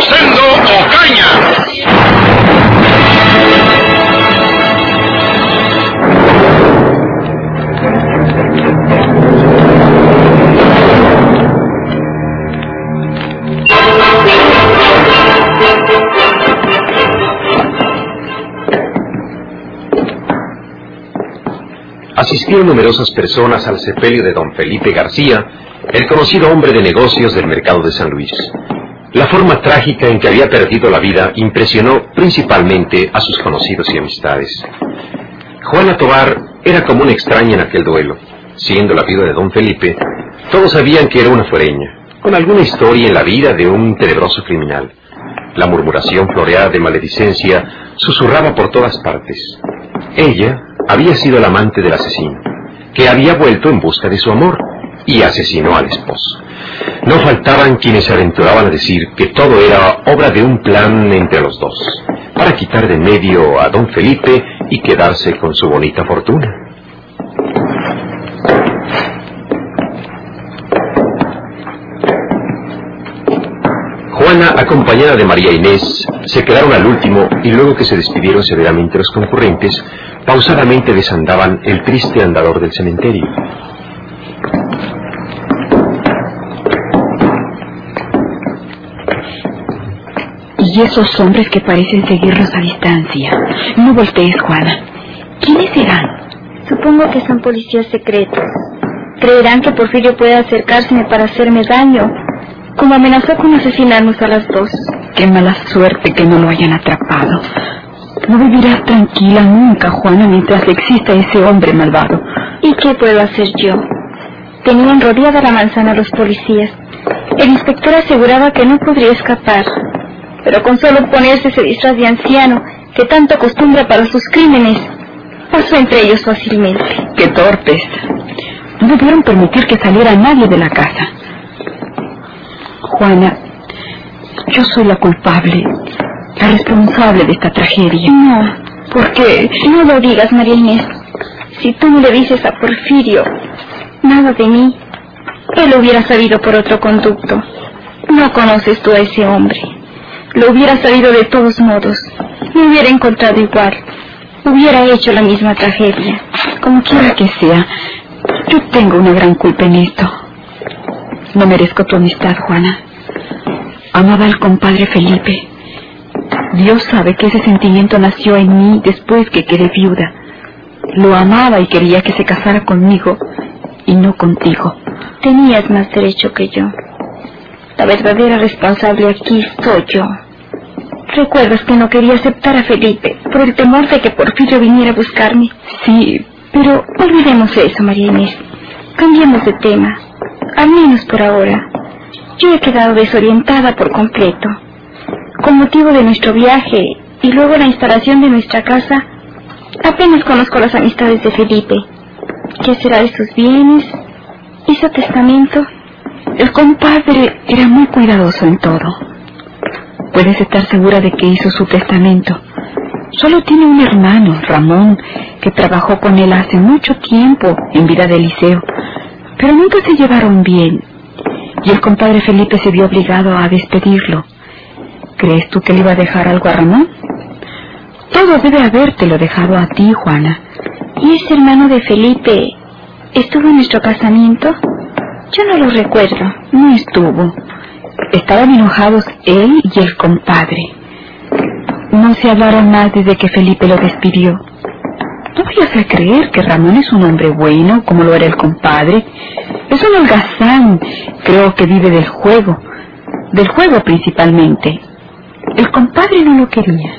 Rosendo Ocaña. Asistieron numerosas personas al sepelio de don Felipe García, el conocido hombre de negocios del mercado de San Luis. La forma trágica en que había perdido la vida impresionó principalmente a sus conocidos y amistades. Juana Tobar era como una extraña en aquel duelo. Siendo la viuda de don Felipe, todos sabían que era una fuereña, con alguna historia en la vida de un tenebroso criminal. La murmuración floreada de maledicencia susurraba por todas partes. Ella había sido el amante del asesino, que había vuelto en busca de su amor y asesinó al esposo. No faltaban quienes se aventuraban a decir que todo era obra de un plan entre los dos, para quitar de medio a don Felipe y quedarse con su bonita fortuna. Juana, acompañada de María Inés, se quedaron al último y luego que se despidieron severamente los concurrentes, pausadamente desandaban el triste andador del cementerio. Y esos hombres que parecen seguirnos a distancia. No voltees, Juana. ¿Quiénes serán? Supongo que son policías secretos. Creerán que Porfirio puede acercárseme para hacerme daño, como amenazó con asesinarnos a las dos. Qué mala suerte que no lo hayan atrapado. No vivirás tranquila nunca, Juana, mientras exista ese hombre malvado. ¿Y qué puedo hacer yo? Tenían rodeada la manzana los policías. El inspector aseguraba que no podría escapar, pero con solo ponerse ese disfraz de anciano que tanto acostumbra para sus crímenes, pasó entre ellos fácilmente. Qué torpes. No debieron permitir que saliera nadie de la casa. Juana, yo soy la culpable, la responsable de esta tragedia. No, ¿Por qué? no lo digas, María Inés. Si tú no le dices a Porfirio nada de mí, él hubiera sabido por otro conducto. No conoces tú a ese hombre. Lo hubiera sabido de todos modos. Me hubiera encontrado igual. Hubiera hecho la misma tragedia. Como quiera que sea, yo tengo una gran culpa en esto. No merezco tu amistad, Juana. Amaba al compadre Felipe. Dios sabe que ese sentimiento nació en mí después que quedé viuda. Lo amaba y quería que se casara conmigo y no contigo. Tenías más derecho que yo. La verdadera responsable aquí soy yo. ¿Recuerdas que no quería aceptar a Felipe por el temor de que Porfirio viniera a buscarme? Sí, Pero olvidemos eso, María Inés. Cambiemos de tema. Al menos por ahora. Yo he quedado desorientada por completo. Con motivo de nuestro viaje y luego la instalación de nuestra casa, apenas conozco las amistades de Felipe. ¿Qué será de sus bienes? ¿Hizo testamento? El compadre era muy cuidadoso en todo. Puedes estar segura de que hizo su testamento. Solo tiene un hermano, Ramón, que trabajó con él hace mucho tiempo en vida de liceo, pero nunca se llevaron bien. Y el compadre Felipe se vio obligado a despedirlo. ¿Crees tú que le iba a dejar algo a Ramón? Todo debe habértelo dejado a ti, Juana. ¿Y ese hermano de Felipe estuvo en nuestro casamiento? Yo no lo recuerdo. No estuvo. Estaban enojados él y el compadre. No se hablaron más desde que Felipe lo despidió. No vayas a creer que Ramón es un hombre bueno, como lo era el compadre. Es un holgazán. Creo que vive del juego. Del juego principalmente. El compadre no lo quería.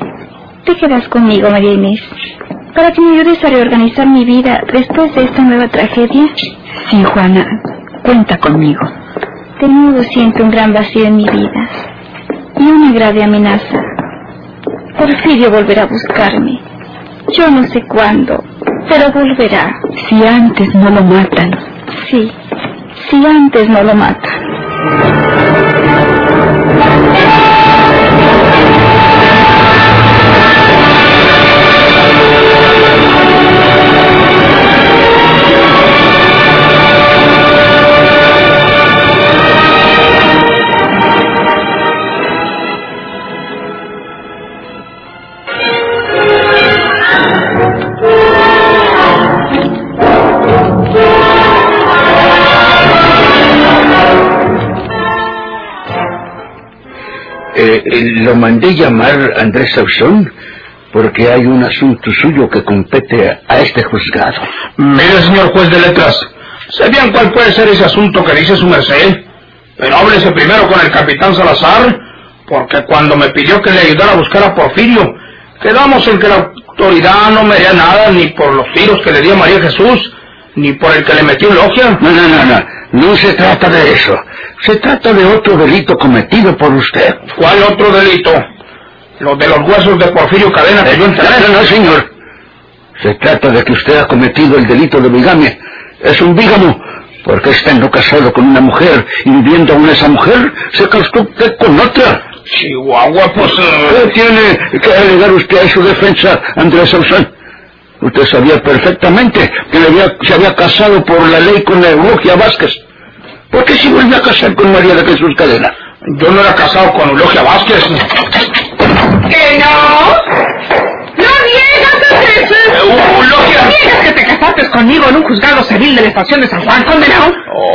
Te quedas conmigo, María Inés, para que me ayudes a reorganizar mi vida después de esta nueva tragedia. Sí, Juana, cuenta conmigo. De nuevo siento un gran vacío en mi vida. y una grave amenaza. Porfirio volverá a buscarme. Yo no sé cuándo, pero volverá. Si antes no lo matan. Sí, si antes no lo matan. Lo mandé llamar Andrés Sauzón porque hay un asunto suyo que compete a este juzgado. Mire, señor juez de letras, sé bien cuál puede ser ese asunto que dice su merced, pero háblese primero con el capitán Salazar, porque cuando me pidió que le ayudara a buscar a Porfirio, quedamos en que la autoridad no me haría nada ni por los tiros que le dio María Jesús, ni por el que le metió logia. No, no, no, no. No se trata de eso. Se trata de otro delito cometido por usted. ¿Cuál otro delito? Los de los huesos de Porfirio Cadena que yo. No, no, señor. Se trata de que usted ha cometido el delito de bigamia. Es un bígamo. Porque estando casado con una mujer y viviendo con esa mujer, se casó usted con otra. Chihuahua, pues... eh, ¿Qué tiene que alegar usted a su defensa, Andrés Sauzón? Usted sabía perfectamente que le había- se había casado por la ley con Eulogia Vázquez. ¿Por qué se volvió a casar con María de Jesús Cadena? Yo no era casado con Eulogia Vázquez. ¿Que no? ¡No niegas! Eh, Eulogia. ¿Niegas que te casaste conmigo en un juzgado civil de la estación de San Juan, condenado?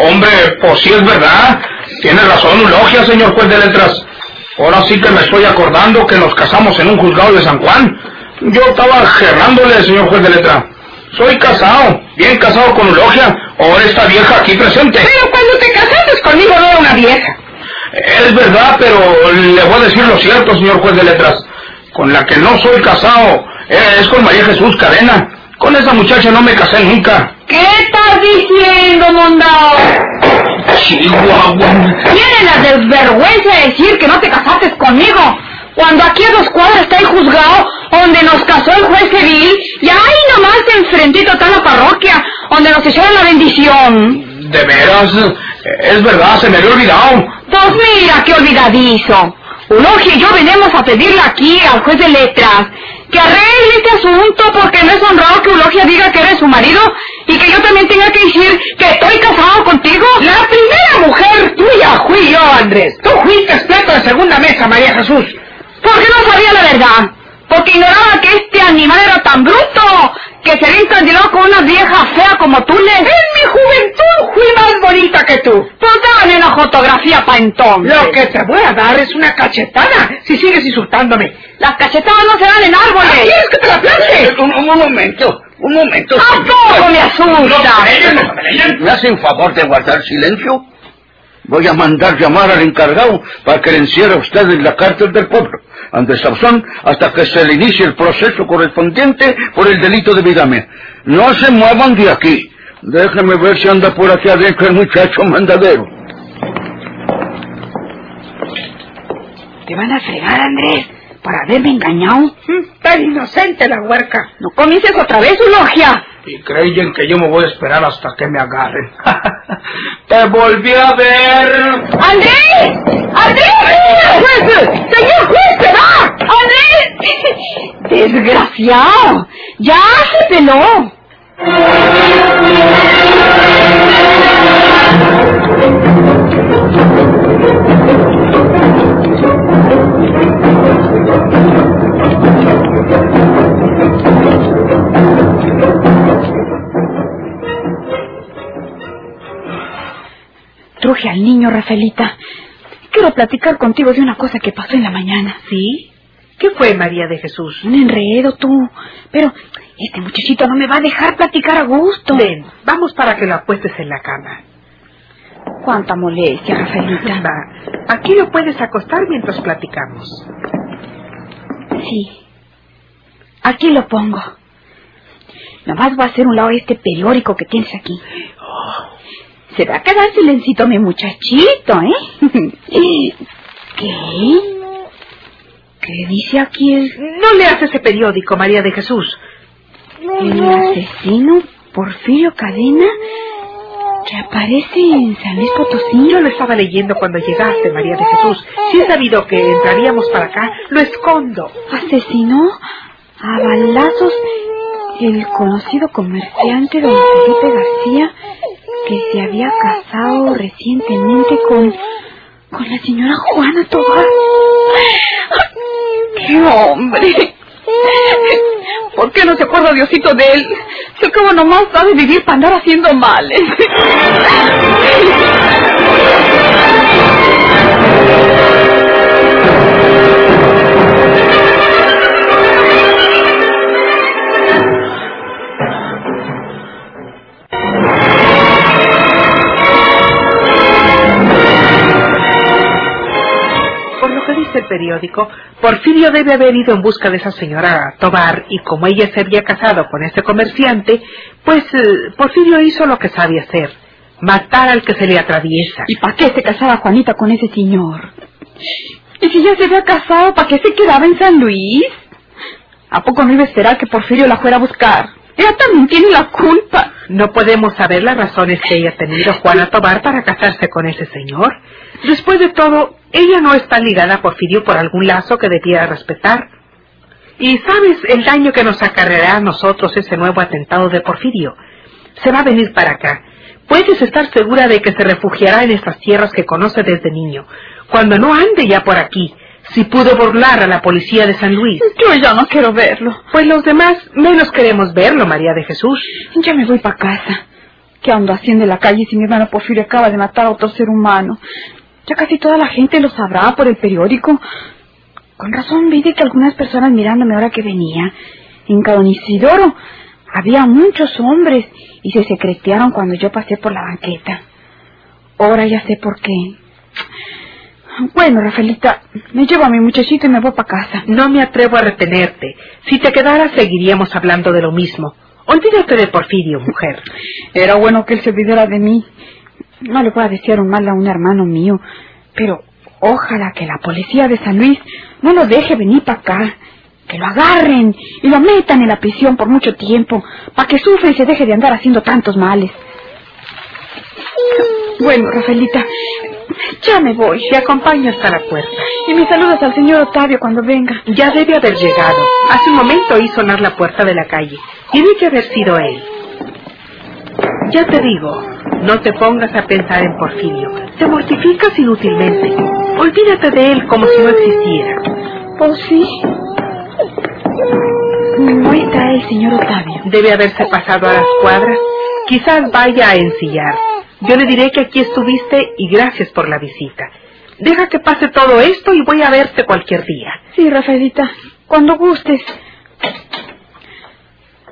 Hombre, pues sí es verdad. Tiene razón Eulogia, señor juez de letras. Ahora sí que me estoy acordando que nos casamos en un juzgado de San Juan. Yo estaba gerrándole, señor juez de letra. Soy casado, bien casado con Eulogia, o esta vieja aquí presente. Pero cuando te casaste conmigo no era una vieja. Es verdad, pero le voy a decir lo cierto, señor juez de letras. Con la que no soy casado eh, es con María Jesús Cadena. Con esa muchacha no me casé nunca. ¿Qué estás diciendo, mondao? Chihuahua. Tienes la desvergüenza de decir que no te casaste conmigo. Cuando aquí a dos cuadras está el juzgado donde nos casó el juez civil y ahí nomás de enfrentito está la parroquia donde nos hicieron la bendición. De veras, es verdad, se me había olvidado. Pues mira, qué olvidadizo. Ulogia y yo venimos a pedirle aquí al juez de letras que arregle este asunto porque no es honrado que Ulogia diga que eres su marido y que yo también tenga que decir que estoy casado contigo. La primera mujer tuya fui yo, Andrés. Tú fuiste plato de segunda mesa, María Jesús. Porque no sabía la verdad. Porque ignoraba que este animal era tan bruto que se había encandilado con una vieja fea como tú le. En mi juventud fui más bonita que tú. Pues dame una fotografía pa' entonces. Lo que te voy a dar es una cachetada si sigues insultándome. Las cachetadas no se dan en árboles. ¿Quieres que te la plante? Eh, Un, un momento, un momento. ¿A poco me asusta? ¿Me hacen favor de guardar silencio? Voy a mandar llamar al encargado para que le encierre a usted en la cárcel del pueblo, Andrés Sauzón, hasta que se le inicie el proceso correspondiente por el delito de bigamia. No se muevan de aquí. Déjeme ver si anda por aquí adentro el muchacho mandadero. Te van a fregar, Andrés, por haberme engañado. Tan inocente la huerca. No comiences otra vez, Ulogia. Y creyen que yo me voy a esperar hasta que me agarren. Te volví a ver. ¡Andrés! ¡Andrés! ¡Señor juez! ¡Señor juez, se va! ¡Andrés! ¡Desgraciado! ¡Ya se peló! Al niño, Rafaelita. Quiero platicar contigo de una cosa que pasó en la mañana. ¿Sí? ¿Qué fue, María de Jesús? Un enredo, tú. Pero este muchachito no me va a dejar platicar a gusto. Ven, vamos para que lo apuestes en la cama. Cuánta molestia, Rafaelita. Va, aquí lo puedes acostar mientras platicamos. Sí. Aquí lo pongo. Nomás voy a hacer un lado de este periódico que tienes aquí. Se va a quedar silencito mi muchachito, ¿eh? ¿Qué? ¿Qué dice aquí el, No leas ese periódico, María de Jesús. el asesino Porfirio Cadena que aparece en San Luis Potosí? Yo lo estaba leyendo cuando llegaste, María de Jesús. Si he sabido que entraríamos para acá, lo escondo. Asesinó a balazos el conocido comerciante don Felipe García que se había casado recientemente con con la señora Juana Tobar. ¡Qué hombre! ¿Por qué no se acuerda Diosito de él? Si como nomás sabe vivir para andar haciendo males. Porfirio debe haber ido en busca de esa señora Tobar y como ella se había casado con ese comerciante, pues eh, Porfirio hizo lo que sabe hacer, matar al que se le atraviesa. ¿Y para qué se casaba Juanita con ese señor? ¿Y si ya se había casado, para qué se quedaba en San Luis? ¿A poco no iba a esperar que Porfirio la fuera a buscar? Ella también tiene la culpa. No podemos saber las razones que haya tenido Juana Tobar para casarse con ese señor. Después de todo, ella no está ligada a Porfirio por algún lazo que debiera respetar. ¿Y sabes el daño que nos acarreará a nosotros ese nuevo atentado de Porfirio? Se va a venir para acá. Puedes estar segura de que se refugiará en estas tierras que conoce desde niño. Cuando no ande ya por aquí, si pudo burlar a la policía de San Luis. Yo ya no quiero verlo. Pues los demás menos queremos verlo, María de Jesús. Ya me voy para casa. ¿Qué ando haciendo en la calle si mi hermano Porfirio acaba de matar a otro ser humano? Ya casi toda la gente lo sabrá por el periódico. Con razón vi que algunas personas mirándome ahora que venía. En Don Isidoro había muchos hombres y se secretearon cuando yo pasé por la banqueta. Ahora ya sé por qué. Bueno, Rafaelita, me llevo a mi muchachito y me voy para casa. No me atrevo a retenerte. Si te quedaras, seguiríamos hablando de lo mismo. Olvídate de Porfirio, mujer. Era bueno que él se olvidara de mí. No le voy a desear un mal a un hermano mío, pero ojalá que la policía de San Luis no lo deje venir para acá. Que lo agarren y lo metan en la prisión por mucho tiempo, para que sufra y se deje de andar haciendo tantos males. Bueno, Rafaelita, ya me voy. Te acompaño hasta la puerta. Y me saludas al señor Octavio cuando venga. Ya debe haber llegado. Hace un momento oí sonar la puerta de la calle. Tiene que haber sido él. Ya te digo, no te pongas a pensar en Porfirio. Te mortificas inútilmente. Olvídate de él como si no existiera. Pues sí. No está el señor Octavio. Debe haberse pasado a las cuadras. Quizás vaya a ensillar. Yo le diré que aquí estuviste y gracias por la visita. Deja que pase todo esto y voy a verte cualquier día. Sí, Rafaelita, cuando gustes.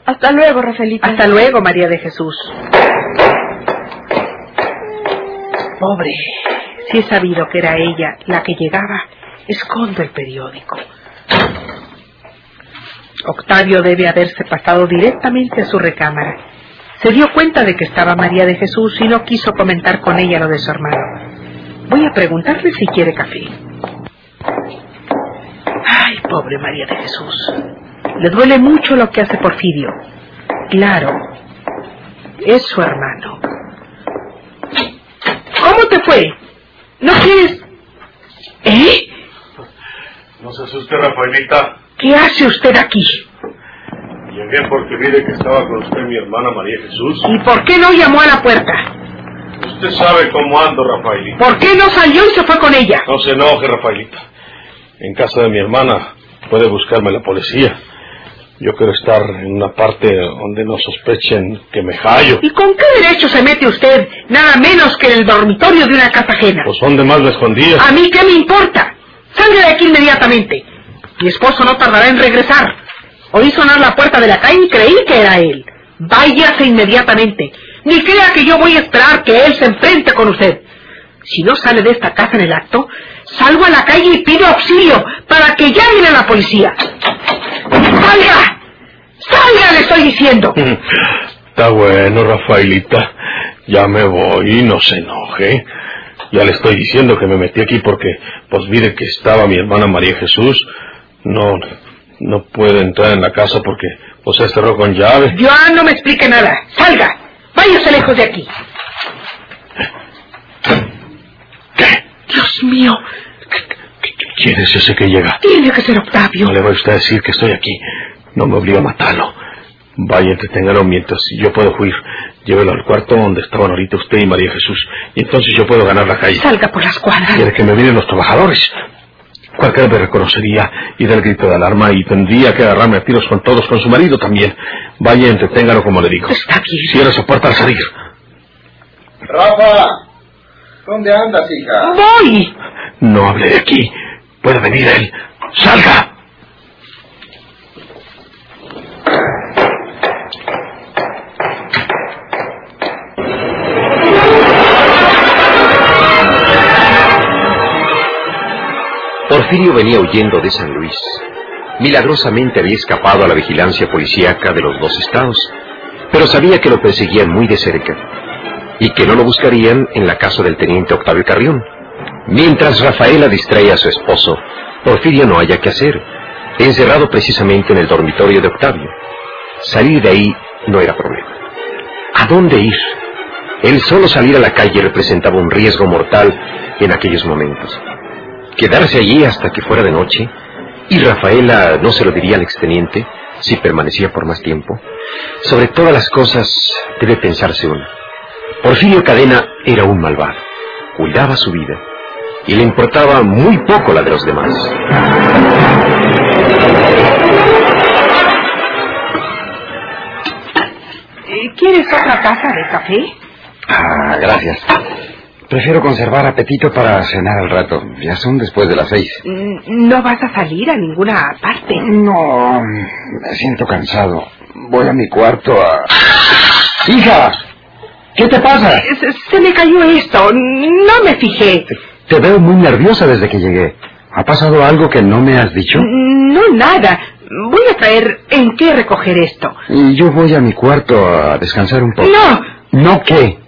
Hasta luego, Rafaelita. Hasta luego, María de Jesús. Pobre, si he sabido que era ella la que llegaba, escondo el periódico. Octavio debe haberse pasado directamente a su recámara. Se dio cuenta de que estaba María de Jesús y no quiso comentar con ella lo de su hermano. Voy a preguntarle si quiere café. Ay, pobre María de Jesús. Le duele mucho lo que hace Porfirio. Claro, es su hermano. ¿Cómo te fue? ¿No quieres...? ¿Eh? No se asuste, Rafaelita. ¿Qué hace usted aquí? Llegué porque vi de que estaba con usted mi hermana María Jesús. ¿Y por qué no llamó a la puerta? Usted sabe cómo ando, Rafaelita. ¿Por qué no salió y se fue con ella? No se enoje, Rafaelita. En casa de mi hermana puede buscarme la policía. Yo quiero estar en una parte donde no sospechen que me hallo. ¿Y con qué derecho se mete usted nada menos que en el dormitorio de una casa ajena? Pues ¿dónde más me escondía? ¿A mí qué me importa? Salga de aquí inmediatamente. Mi esposo no tardará en regresar. Oí sonar la puerta de la calle y creí que era él. Váyase inmediatamente. Ni crea que yo voy a esperar que él se enfrente con usted. Si no sale de esta casa en el acto, salgo a la calle y pido auxilio para que llamen a la policía. ¡Salga! ¡Salga, le estoy diciendo! Está bueno, Rafaelita. Ya me voy, no se enoje. Ya le estoy diciendo que me metí aquí porque, pues, vi de que estaba mi hermana María Jesús. No, no puede entrar en la casa porque pues se cerró con llave. Joan, no me explique nada. Salga. Váyase lejos de aquí. ¿Qué? Dios mío. ¿Quién es ese que llega? Tiene que ser Octavio. No le va usted a decir que estoy aquí. No me obliga a matarlo. Vaya, entreténgalo mientras yo puedo huir. Llévelo al cuarto donde estaban ahorita usted y María Jesús. Y entonces yo puedo ganar la calle. Salga por las cuadras. Quiere que me miren los trabajadores. Cualquiera me reconocería y del grito de alarma y tendría que agarrarme a tiros con todos, con su marido también. Vaya, entreténgalo como le digo. Está aquí. Cierra esa puerta al salir. Rafa, ¿dónde andas, hija? Voy. No hable de aquí. Puede venir él. ¡Salga! Porfirio venía huyendo de San Luis. Milagrosamente había escapado a la vigilancia policíaca de los dos estados, pero sabía que lo perseguían muy de cerca y que no lo buscarían en la casa del teniente Octavio Carrión. Mientras Rafaela distraía a su esposo, Porfirio no haya qué hacer, encerrado precisamente en el dormitorio de Octavio. Salir de ahí no era problema. ¿A dónde ir? El solo salir a la calle representaba un riesgo mortal en aquellos momentos. Quedarse allí hasta que fuera de noche, y Rafaela no se lo diría al exteniente si permanecía por más tiempo. Sobre todas las cosas debe pensarse uno. Porfirio Cadena era un malvado, cuidaba su vida y le importaba muy poco la de los demás. Eh, ¿Quieres otra taza de café? Ah, gracias. Prefiero conservar apetito para cenar al rato. Ya son después de las seis. Mm, ¿No vas a salir a ninguna parte? No, me siento cansado. Voy a mi cuarto a... ¡Hija! ¿Qué te pasa? Se, se me cayó esto. No me fijé. Te veo muy nerviosa desde que llegué. ¿Ha pasado algo que no me has dicho? No, nada. Voy a traer en qué recoger esto. Y yo voy a mi cuarto a descansar un poco. ¡No! ¿No qué?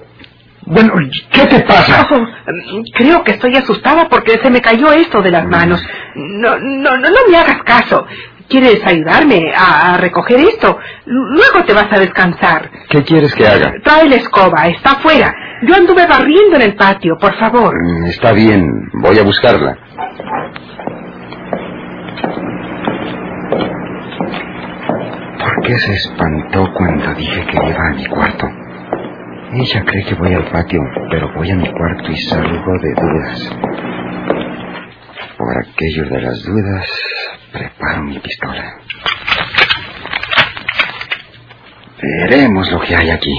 Bueno, ¿qué te pasa? Oh, creo que estoy asustada porque se me cayó esto de las manos. No, no, no, no me hagas caso. ¿Quieres ayudarme a, a recoger esto? Luego te vas a descansar. ¿Qué quieres que haga? Trae la escoba, está afuera. Yo anduve barriendo en el patio, por favor. Mm, Está bien, voy a buscarla. ¿Por qué se espantó cuando dije que iba a mi cuarto? Ella cree que voy al patio, pero voy a mi cuarto y salgo de dudas. Por aquello de las dudas, preparo mi pistola. Veremos lo que hay aquí.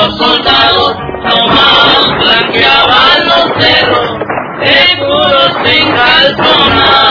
los soldados traumados blanqueaban los cerros, seguros sin calzonar.